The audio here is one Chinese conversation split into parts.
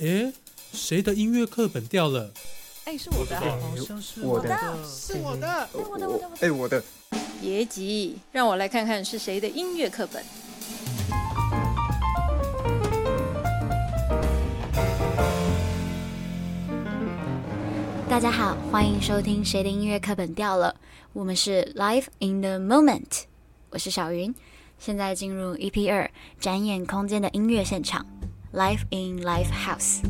诶，谁的音乐课本掉了？哎，是我的，好像是我的是我的。我的，我的，哎，我的。别急，让我来看看是谁的音乐课本。大家好，欢迎收听《谁的音乐课本掉了》，我们是 Live in the Moment，我是小云，现在进入 EP 二展演空间的音乐现场 Life in Life House。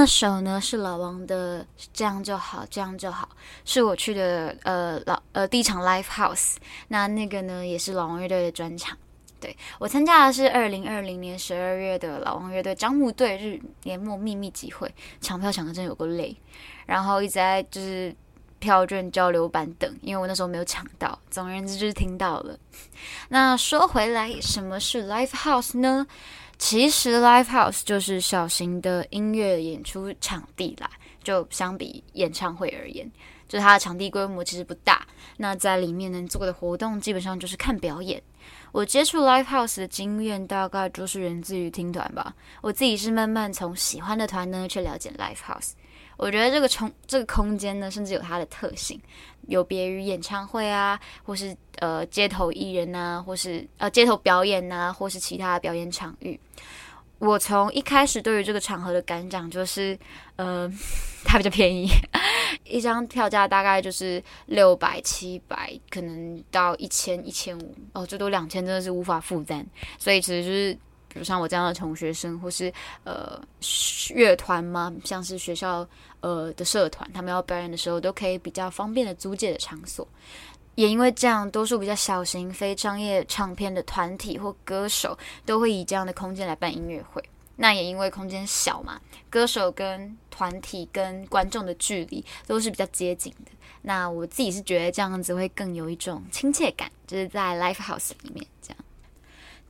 那首呢是老王的，这样就好，这样就好，是我去的呃老呃第一场 live house。那那个呢也是老王乐队的专场，对我参加的是二零二零年十二月的老王乐队张木队日年末秘密集会，抢票抢的真有够累，然后一直在就是票券交流版等，因为我那时候没有抢到。总而言之就是听到了。那说回来，什么是 live house 呢？其实 live house 就是小型的音乐演出场地啦，就相比演唱会而言，就它的场地规模其实不大。那在里面能做的活动，基本上就是看表演。我接触 live house 的经验，大概就是源自于听团吧。我自己是慢慢从喜欢的团呢，去了解 live house。我觉得这个空这个空间呢，甚至有它的特性，有别于演唱会啊，或是呃街头艺人呐，或是呃街头表演呐，或是其他的表演场域。我从一开始对于这个场合的感想就是，呃，它比较便宜，一张票价大概就是六百、七百，可能到一千、一千五，哦，最多两千，真的是无法负担。所以其实就是。比如像我这样的穷学生，或是呃乐团嘛，像是学校呃的社团，他们要表演的时候，都可以比较方便的租借的场所。也因为这样，多数比较小型、非商业唱片的团体或歌手，都会以这样的空间来办音乐会。那也因为空间小嘛，歌手跟团体跟观众的距离都是比较接近的。那我自己是觉得这样子会更有一种亲切感，就是在 live house 里面这样。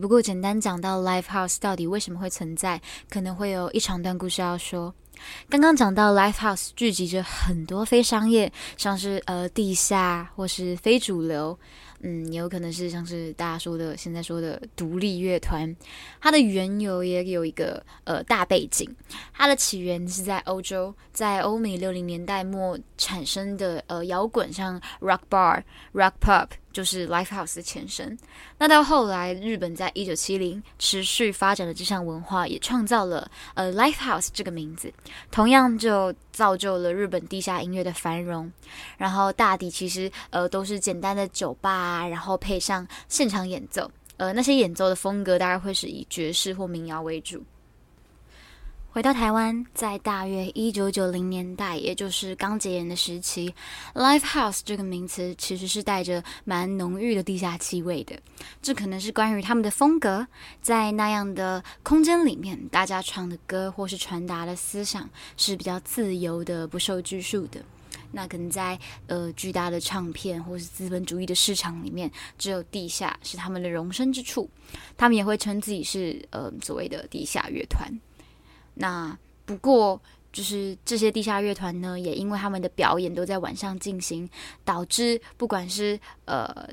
不过，简单讲到 live house 到底为什么会存在，可能会有一长段故事要说。刚刚讲到 live house 聚集着很多非商业，像是呃地下或是非主流，嗯，也有可能是像是大家说的现在说的独立乐团。它的缘由也有一个呃大背景，它的起源是在欧洲，在欧美六零年代末产生的呃摇滚，像 rock bar、rock pop，。就是 Live House 的前身。那到后来，日本在一九七零持续发展的这项文化，也创造了呃 Live House 这个名字，同样就造就了日本地下音乐的繁荣。然后大抵其实呃都是简单的酒吧，然后配上现场演奏，呃那些演奏的风格大概会是以爵士或民谣为主。回到台湾，在大约一九九零年代，也就是刚解严的时期，live house 这个名词其实是带着蛮浓郁的地下气味的。这可能是关于他们的风格，在那样的空间里面，大家唱的歌或是传达的思想是比较自由的，不受拘束的。那可能在呃巨大的唱片或是资本主义的市场里面，只有地下是他们的容身之处。他们也会称自己是呃所谓的地下乐团。那不过，就是这些地下乐团呢，也因为他们的表演都在晚上进行，导致不管是呃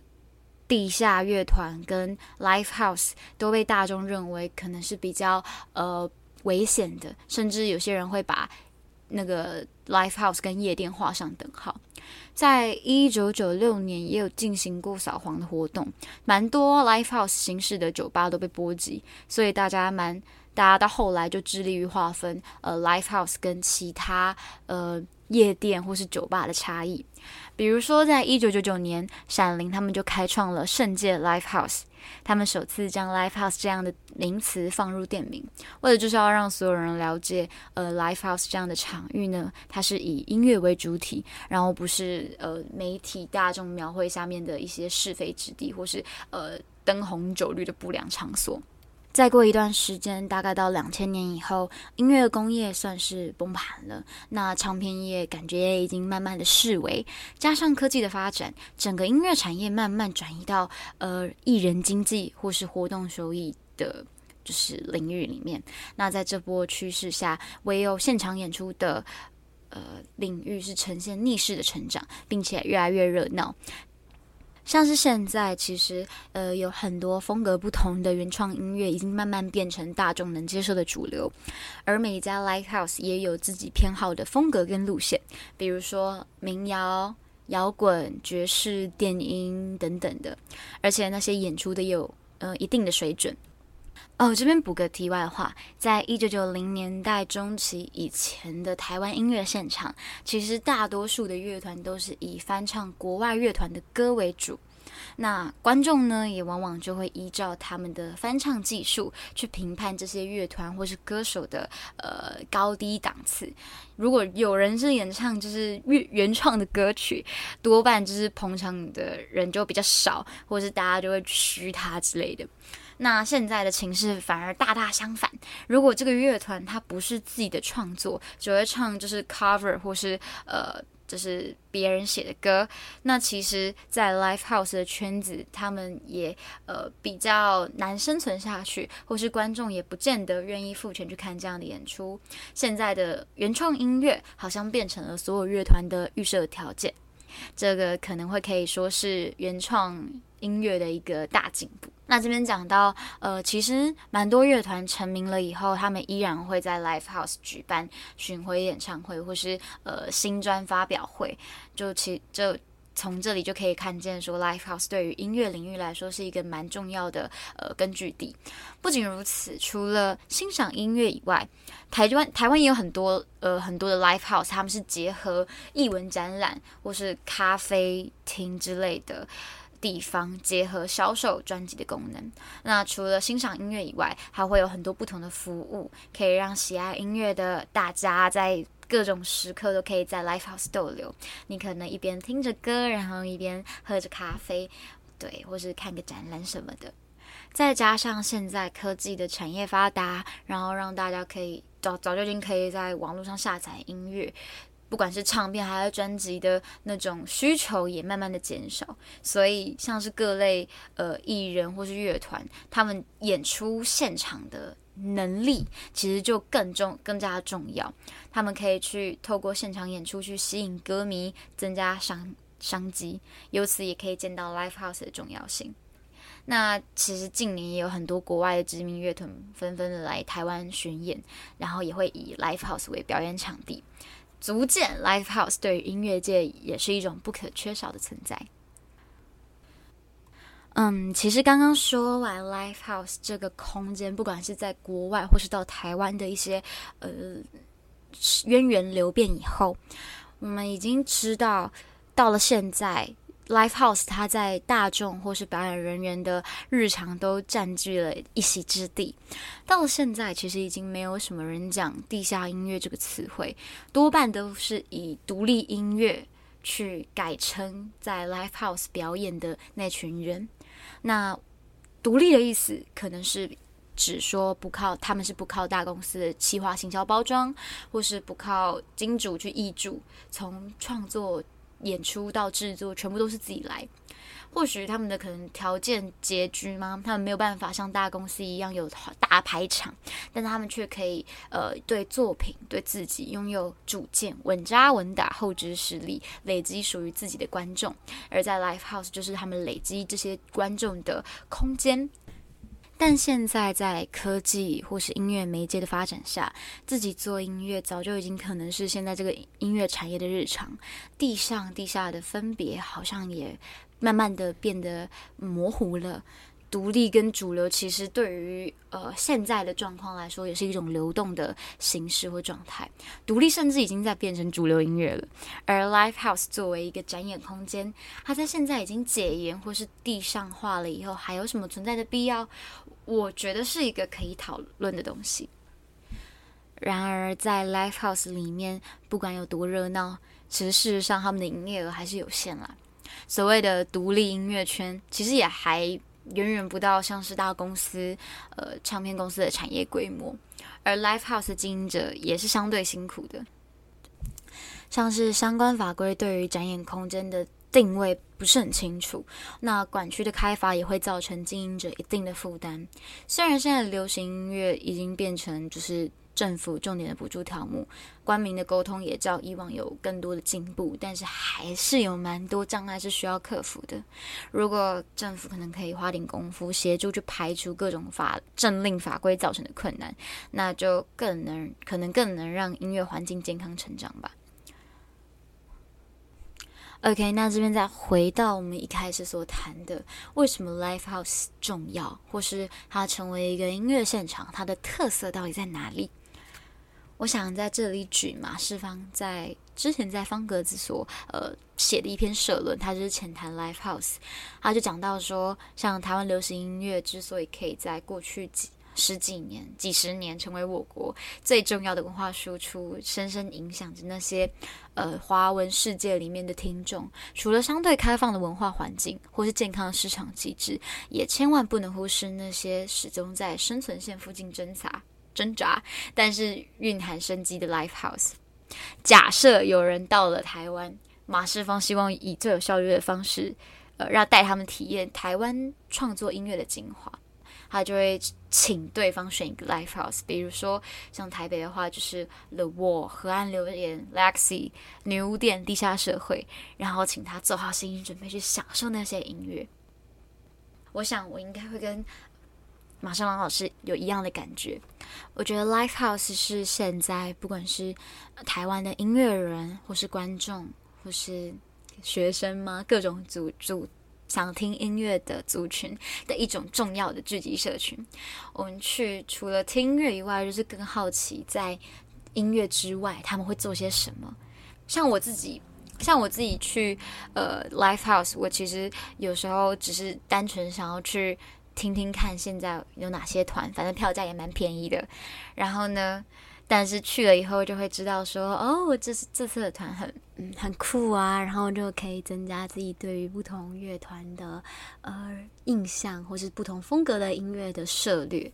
地下乐团跟 live house 都被大众认为可能是比较呃危险的，甚至有些人会把那个 live house 跟夜店画上等号。在一九九六年，也有进行过扫黄的活动，蛮多 live house 形式的酒吧都被波及，所以大家蛮。大家到后来就致力于划分呃，live house 跟其他呃夜店或是酒吧的差异。比如说，在一九九九年，闪灵他们就开创了圣界 live house，他们首次将 live house 这样的名词放入店名，为了就是要让所有人了解，呃，live house 这样的场域呢，它是以音乐为主体，然后不是呃媒体大众描绘下面的一些是非之地，或是呃灯红酒绿的不良场所。再过一段时间，大概到两千年以后，音乐工业算是崩盘了。那唱片业感觉也已经慢慢的式微，加上科技的发展，整个音乐产业慢慢转移到呃艺人经济或是活动收益的，就是领域里面。那在这波趋势下，唯有现场演出的呃领域是呈现逆势的成长，并且越来越热闹。像是现在，其实呃有很多风格不同的原创音乐，已经慢慢变成大众能接受的主流。而每家 live house 也有自己偏好的风格跟路线，比如说民谣、摇滚、爵士、电音等等的。而且那些演出的有呃一定的水准。哦，这边补个题外话，在一九九零年代中期以前的台湾音乐现场，其实大多数的乐团都是以翻唱国外乐团的歌为主。那观众呢，也往往就会依照他们的翻唱技术去评判这些乐团或是歌手的呃高低档次。如果有人是演唱就是原原创的歌曲，多半就是捧场的人就比较少，或是大家就会嘘他之类的。那现在的情势反而大大相反。如果这个乐团它不是自己的创作，只会唱就是 cover 或是呃就是别人写的歌，那其实，在 live house 的圈子，他们也呃比较难生存下去，或是观众也不见得愿意付钱去看这样的演出。现在的原创音乐好像变成了所有乐团的预设条件，这个可能会可以说是原创音乐的一个大进步。那这边讲到，呃，其实蛮多乐团成名了以后，他们依然会在 live house 举办巡回演唱会，或是呃新专发表会。就其就从这里就可以看见，说 live house 对于音乐领域来说是一个蛮重要的呃根据地。不仅如此，除了欣赏音乐以外，台湾台湾也有很多呃很多的 live house，他们是结合艺文展览或是咖啡厅之类的。地方结合销售专辑的功能，那除了欣赏音乐以外，还会有很多不同的服务，可以让喜爱音乐的大家在各种时刻都可以在 Live House 逗留。你可能一边听着歌，然后一边喝着咖啡，对，或是看个展览什么的。再加上现在科技的产业发达，然后让大家可以早早就已经可以在网络上下载音乐。不管是唱片还是专辑的那种需求也慢慢的减少，所以像是各类呃艺人或是乐团，他们演出现场的能力其实就更重更加重要。他们可以去透过现场演出去吸引歌迷，增加商商机，由此也可以见到 live house 的重要性。那其实近年也有很多国外的知名乐团纷纷的来台湾巡演，然后也会以 live house 为表演场地。足见 live house 对于音乐界也是一种不可缺少的存在。嗯，其实刚刚说完 Live House 这个空间，不管是在国外或是到台湾的一些呃渊源流变以后，我们已经知道，到了现在，Live House 它在大众或是表演人员的日常都占据了一席之地。到了现在，其实已经没有什么人讲地下音乐这个词汇，多半都是以独立音乐去改称在 Live House 表演的那群人。那独立的意思，可能是指说不靠他们是不靠大公司的企划、行销、包装，或是不靠金主去挹注，从创作、演出到制作，全部都是自己来。或许他们的可能条件拮据吗？他们没有办法像大公司一样有大排场，但是他们却可以呃对作品、对自己拥有主见，稳扎稳打，后置实力，累积属于自己的观众。而在 Live House 就是他们累积这些观众的空间。但现在在科技或是音乐媒介的发展下，自己做音乐早就已经可能是现在这个音乐产业的日常。地上地下的分别好像也。慢慢的变得模糊了，独立跟主流其实对于呃现在的状况来说，也是一种流动的形式或状态。独立甚至已经在变成主流音乐了。而 Live House 作为一个展演空间，它在现在已经解严或是地上化了以后，还有什么存在的必要？我觉得是一个可以讨论的东西。然而在 Live House 里面，不管有多热闹，其实事实上他们的营业额还是有限啦。所谓的独立音乐圈，其实也还远远不到像是大公司、呃唱片公司的产业规模。而 Live House 经营者也是相对辛苦的，像是相关法规对于展演空间的定位不是很清楚，那管区的开发也会造成经营者一定的负担。虽然现在流行音乐已经变成就是。政府重点的补助条目，官民的沟通也较以往有更多的进步，但是还是有蛮多障碍是需要克服的。如果政府可能可以花点功夫协助去排除各种法政令法规造成的困难，那就更能可能更能让音乐环境健康成长吧。OK，那这边再回到我们一开始所谈的，为什么 Live House 重要，或是它成为一个音乐现场，它的特色到底在哪里？我想在这里举马世芳在之前在方格子所呃写的一篇社论，他就是浅谈 Live House，他就讲到说，像台湾流行音乐之所以可以在过去几十几年、几十年成为我国最重要的文化输出，深深影响着那些呃华文世界里面的听众。除了相对开放的文化环境或是健康的市场机制，也千万不能忽视那些始终在生存线附近挣扎。挣扎，但是蕴含生机的 Live House。假设有人到了台湾，马世芳希望以最有效率的方式，呃，让带他们体验台湾创作音乐的精华，他就会请对方选一个 Live House。比如说，像台北的话，就是 The Wall、河岸留言、Lexi、女巫店、地下社会，然后请他做好心理准备去享受那些音乐。我想，我应该会跟。马上王老师有一样的感觉，我觉得 Live House 是现在不管是台湾的音乐人，或是观众，或是学生吗？各种组组想听音乐的族群的一种重要的聚集社群。我们去除了听音乐以外，就是更好奇在音乐之外他们会做些什么。像我自己，像我自己去呃 Live House，我其实有时候只是单纯想要去。听听看，现在有哪些团？反正票价也蛮便宜的。然后呢，但是去了以后就会知道说，哦，这是这次的团很嗯很酷啊，然后就可以增加自己对于不同乐团的呃印象，或是不同风格的音乐的涉略。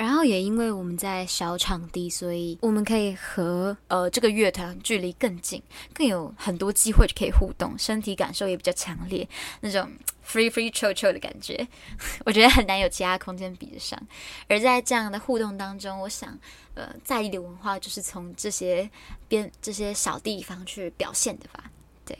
然后也因为我们在小场地，所以我们可以和呃这个乐团距离更近，更有很多机会可以互动，身体感受也比较强烈，那种 free free chill chill 的感觉，我觉得很难有其他空间比得上。而在这样的互动当中，我想呃在意的文化就是从这些边这些小地方去表现的吧。对，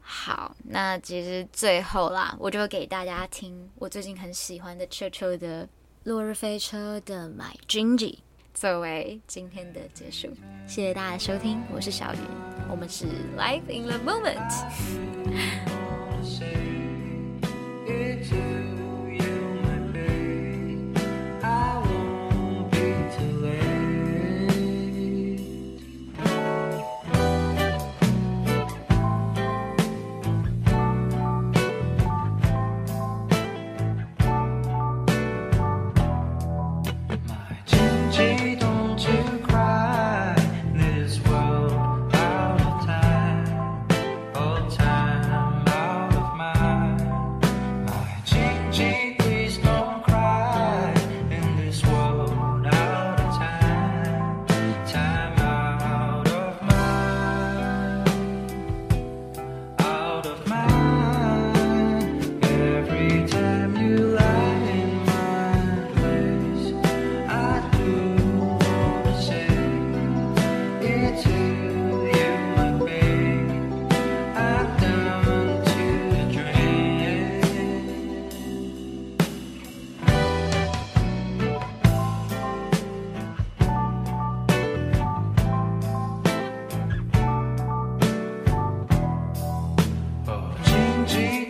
好，那其实最后啦，我就给大家听我最近很喜欢的 chill chill 的。落日飞车的 My Gingy 作为今天的结束，谢谢大家收听，我是小雨，我们是 Life in the Moment。energy.